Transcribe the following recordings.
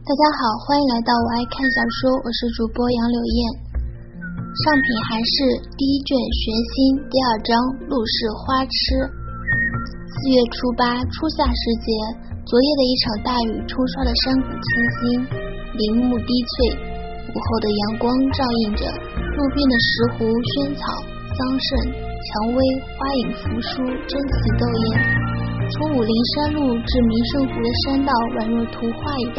大家好，欢迎来到我爱看小说，我是主播杨柳燕。上品还是第一卷玄心第二章陆氏花痴。四月初八，初夏时节，昨夜的一场大雨冲刷了山谷清新，林木低翠，午后的阳光照映着路边的石斛、萱草、桑葚、蔷薇，花影扶疏，争奇斗艳。从武陵山路至名胜湖的山道，宛若图画一般。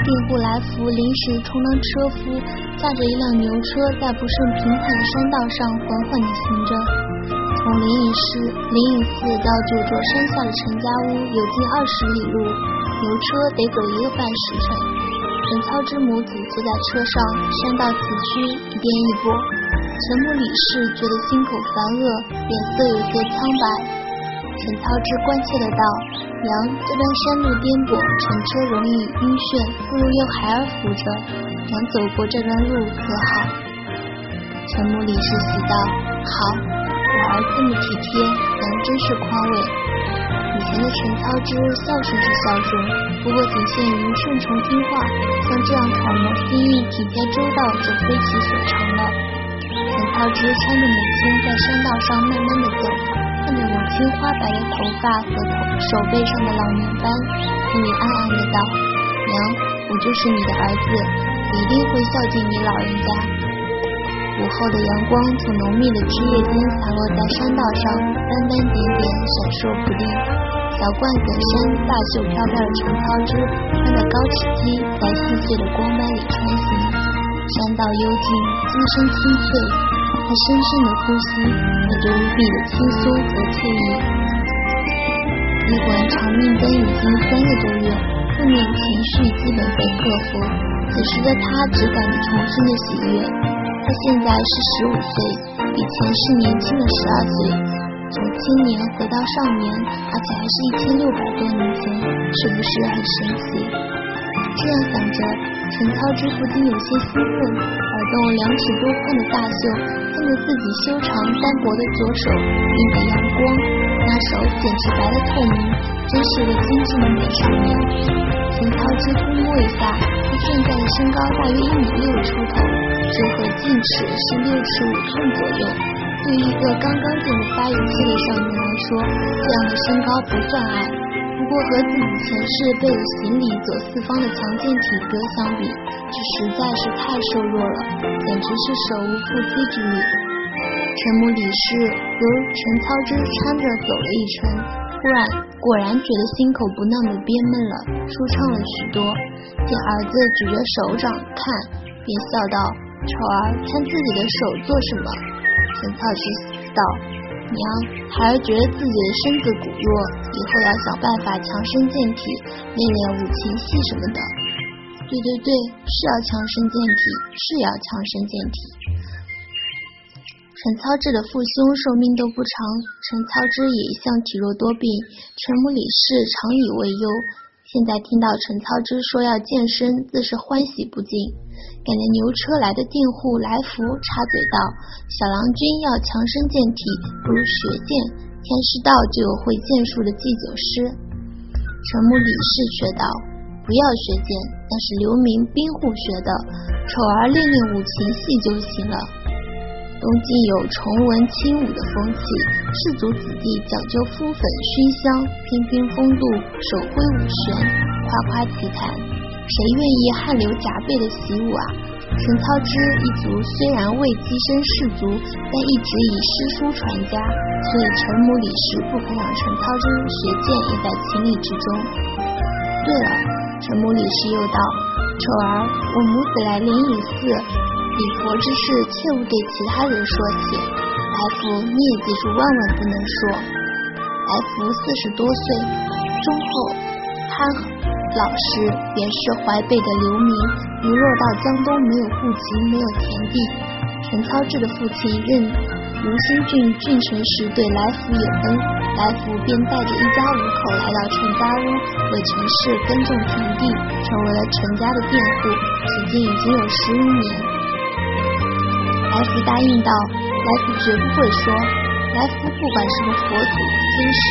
订户来福临时充当车夫，驾着一辆牛车，在不甚平坦的山道上缓缓地行着。从灵隐寺、灵隐寺到九座山下的陈家屋，有近二十里路，牛车得走一个半时辰。陈操之母子坐在车上，山道崎岖，一颠一簸。陈母李氏觉得心口烦恶，脸色有些苍白。陈操之关切的道：“娘，这段山路颠簸，乘车容易晕眩，不如由孩儿扶着。娘走过这段路可好？”陈母李氏喜道：“好，我儿这么体贴，娘真是宽慰。”以前的陈操之孝顺是孝顺，不过仅限于顺从听话，像这样揣摩心意、体贴周到，就非其所长了。陈操之搀着母亲在山道上慢慢的走。青花白的头发和头手背上的老年斑，心里暗暗的道：“娘，我就是你的儿子，一定会孝敬你老人家。”午后的阳光从浓密的枝叶间洒落在山道上，斑斑点点，闪烁不定。小冠粉衫、大袖飘飘的陈操之，穿着高尺屉，在细碎的光斑里穿行。山道幽静，金声清脆。他深深的呼吸，有着无比的轻松和惬意。医馆长命灯已经三个多月，负面情绪基本被克服。此时的他只感到重新的喜悦。他现在是十五岁，比前世年轻了十二岁。从青年回到少年，而且还是一千六百多年前，是不是很神奇？这样想着，陈操之不禁有些兴奋，摆动两尺多宽的大袖。看着自己修长单薄的左手映着阳光，那手简直白的透明，真是个精致的美少年。陈操之偷摸一下，他现在的身高大约一米六出头，这和近尺是六尺五寸左右。对于一个刚刚进入发育期的少年来说，这样的身高不算矮。不过和自己前世背行李走四方的强健体格相比，这实在是太瘦弱了，简直是手无缚鸡之力。陈母李氏由陈操之搀着走了一程，忽然果然觉得心口不那么憋闷了，舒畅了许多。见儿子举着手掌看，便笑道：“丑儿，看自己的手做什么？”陈操之道：“娘，孩儿觉得自己的身子骨弱，以后要想办法强身健体，练练五禽戏什么的。”对对对，是要强身健体，是要强身健体。陈操志的父兄寿命都不长，陈操之也一向体弱多病，陈母李氏常以为忧。现在听到陈操之说要健身，自是欢喜不尽。赶着牛车来的佃户来福插嘴道：“小郎君要强身健体，不如学剑，天师道就有会剑术的祭酒师。”陈母李氏却道：“不要学剑，那是流民兵户学的，丑儿练练五禽戏就行了。”东晋有崇文轻武的风气，士族子弟讲究敷粉熏香，翩翩风度，手挥五弦，夸夸其谈。谁愿意汗流浃背的习武啊？陈操之一族虽然未跻身士族，但一直以诗书传家，所以陈母李氏不肯让陈操之学剑，也在情理之中。对了，陈母李氏又道：“丑儿，我母子来灵隐寺。”礼佛之事，切勿对其他人说起。来福，你也记住，万万不能说。来福四十多岁，忠厚憨老实，原是淮北的流民，一落到江东，没有户籍，没有田地。陈操志的父亲任吴兴郡郡丞时，对来福有恩，来福便带着一家五口来到陈家屋，为陈氏耕种田地，成为了陈家的佃户，至今已经有十余年。来福答应道：“来福绝不会说，来福不管什么佛祖、天师，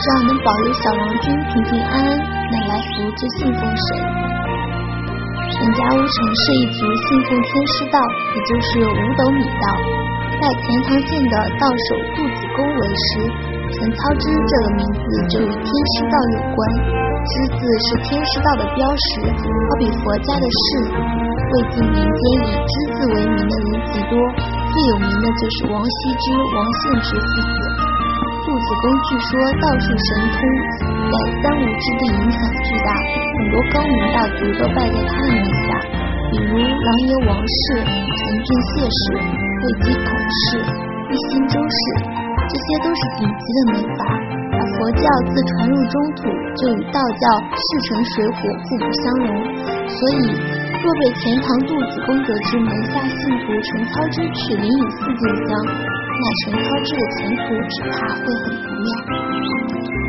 只要能保佑小郎君平平安安，那来福之信奉神。陈家坞城氏一族信奉天师道，也就是五斗米道，在钱塘县的道首杜子公为师。陈操之这个名字就与天师道有关，之字是天师道的标识，好比佛家的释。魏晋年间以之字为名的人极多，最有名的就是王羲之、王献之父子。杜子公据说道术神通。在三吴之地影响巨大，很多高明大族都拜在他的门下，比如琅琊王氏、陈俊谢氏、魏姬孔氏、一心周氏，这些都是顶级的门阀。而佛教自传入中土，就与道教势成水火，互不相容。所以，若被钱塘杜子公得知门下信徒陈操之去灵隐寺进香，那陈操之的前途只怕会很不妙。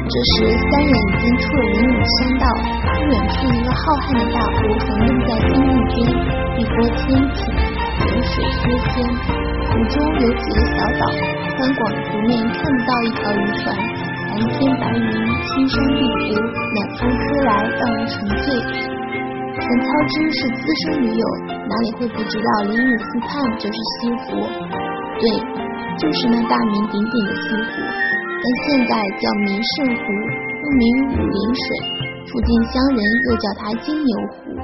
这时，三人已经出了灵隐山道，不远处一个浩瀚的大湖横亘在天地间，碧波千顷，流水修仙。湖中有几个小岛，宽广的湖面看不到一条渔船，蓝天白云，青山碧湖，暖风吹来，让人沉醉。陈操之是资深驴友，哪里会不知道灵隐寺畔就是西湖？对，就是那大名鼎鼎的西湖。但现在叫明胜湖，又名武陵水，附近乡人又叫它金牛湖。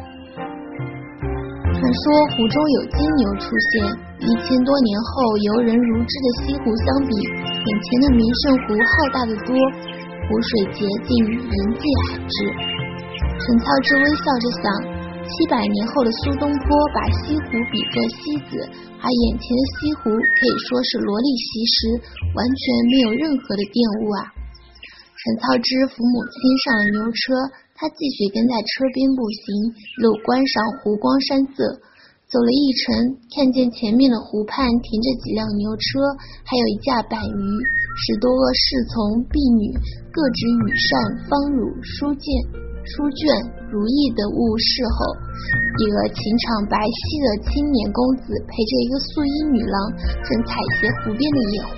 传说湖中有金牛出现，一千多年后游人如织的西湖相比，眼前的明胜湖浩大的多，湖水洁净，人迹罕至。陈操之微笑着想。七百年后的苏东坡把西湖比作西子，而眼前的西湖可以说是萝莉溪时，完全没有任何的玷污啊！陈操之扶母亲上了牛车，他继续跟在车边步行，路观赏湖光山色。走了一程，看见前面的湖畔停着几辆牛车，还有一架板鱼，十多个侍从婢女各执羽扇、方乳、书剑。书卷如意的物事后，一个情场白皙的青年公子陪着一个素衣女郎，正采撷湖边的野花。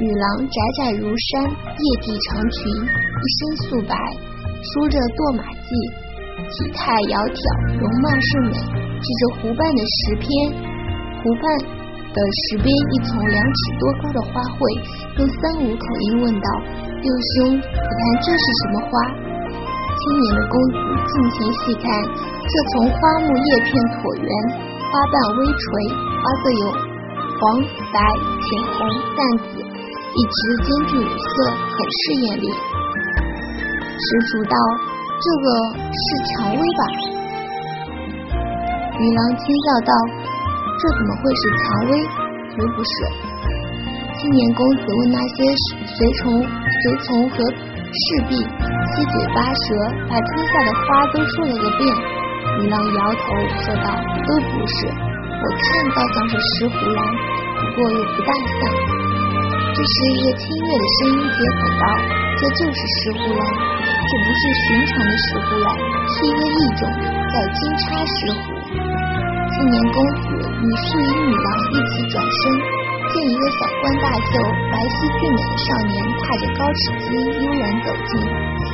女郎窄窄如山，叶地长裙，一身素白，梳着堕马髻，体态窈窕，容貌甚美。指着湖畔的石篇，湖畔的石边一丛两尺多高的花卉，用三五口音问道：“六兄，你看这是什么花？”青年的公子近前细看，这丛花木叶片椭圆，花瓣微垂，花色有黄、白、浅红、淡紫，一直兼具五色，很是艳丽。施主道：“这个是蔷薇吧？”女郎轻笑道：“这怎么会是蔷薇？绝不是。”青年公子问那些随从、随从和。侍婢七嘴八舌，把天下的花都说了个遍。女郎摇头说道：“都不是，我看倒像是石斛兰，不过又不大像。”这时，一个清越的声音接口道：“这就是石斛兰，这不是寻常的石斛兰，是一个异种，叫金叉石斛。”青年公子与素衣女郎一起转身。见一个小官大袖、白皙俊美的少年踏着高齿机悠然走近，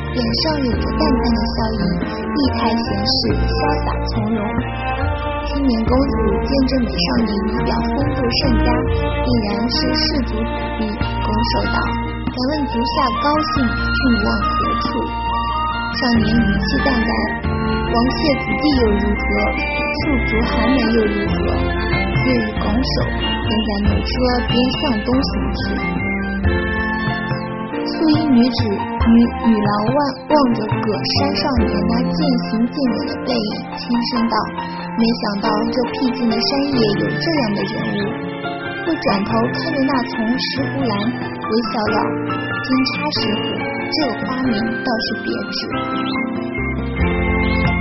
脸上有着淡淡的笑意，意态闲适，潇洒从容。青年公子见这美少年仪表风度甚佳，定然是士族子弟，拱手道：“敢问足下高姓，郡望何处？”少年语气淡淡：“王谢子弟又如何？庶族寒门又如何？”略一拱手。便在牛车边向东行去，素衣女子女女郎望望着葛山少年那渐行渐远的背影，轻声道：“没想到这僻静的山野有这样的人物。”又转头看着那丛石斛兰，微笑道：“金叉石斛，这花名倒是别致。”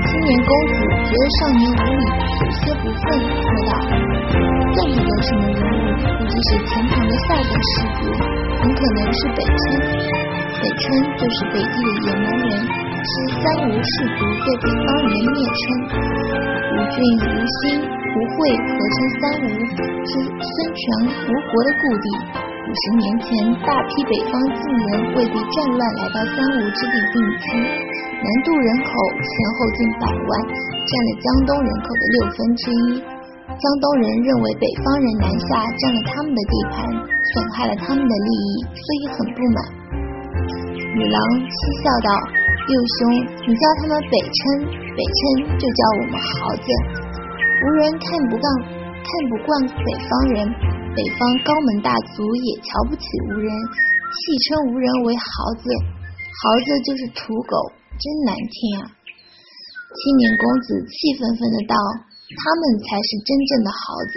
青年公子觉得少年无礼，有些不忿，说道。算不得什么人物，估计是钱塘的下等士族，很可能是北村。北村就是北地的野蛮人，是三吴氏族被北方人的蔑称。吴郡、吴兴、吴会合称三吴，是孙权、吴国的故地。五十年前，大批北方晋人为避战乱，来到三吴之地定居。南渡人口前后近百万，占了江东人口的六分之一。江东人认为北方人南下占了他们的地盘，损害了他们的利益，所以很不满。女郎嬉笑道：“六兄，你叫他们北称，北称就叫我们豪子。吴人看不惯，看不惯北方人，北方高门大族也瞧不起吴人，戏称吴人为豪子。豪子就是土狗。”真难听啊！青年公子气愤愤的道：“他们才是真正的豪子，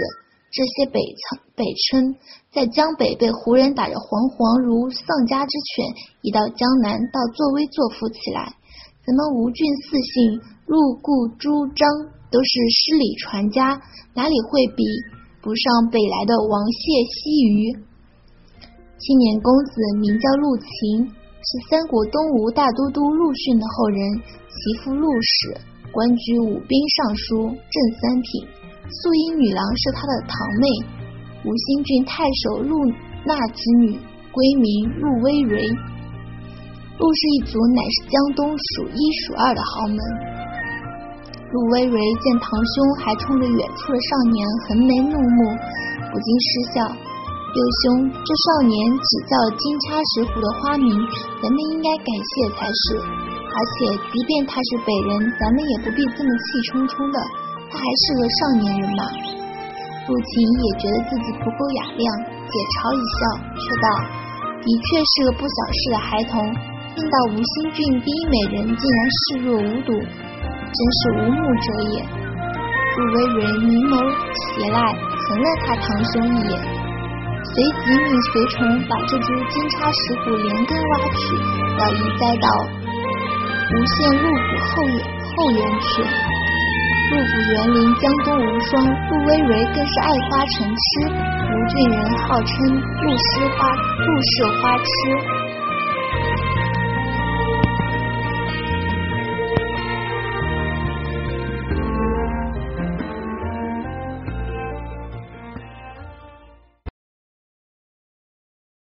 这些北城北村在江北被胡人打着惶惶如丧家之犬，一到江南倒作威作福起来。咱们吴郡四姓陆顾朱张都是诗礼传家，哪里会比不上北来的王谢西虞？青年公子名叫陆秦。”是三国东吴大都督陆逊的后人，其父陆史官居武兵尚书，正三品。素衣女郎是他的堂妹，吴兴郡太守陆纳之女，闺名陆微蕤。陆氏一族乃是江东数一数二的豪门。陆微蕤见堂兄还冲着远处的少年横眉怒目，不禁失笑。六兄，这少年只叫金叉石斛的花名，咱们应该感谢才是。而且，即便他是北人，咱们也不必这么气冲冲的，他还是个少年人嘛。陆秦也觉得自己不够雅量，解嘲一笑，却道：“的确是个不小事的孩童，听到吴兴俊第一美人竟然视若无睹，真是无目者也。”陆微蕤明眸斜赖，横了他堂兄一眼。随即命随从把这株金叉石斛连根挖去，要移栽到无限陆谷后后园曲。陆谷园林江都无双，陆微蕤更是爱花成痴。吴郡人号称陆诗花陆氏花痴。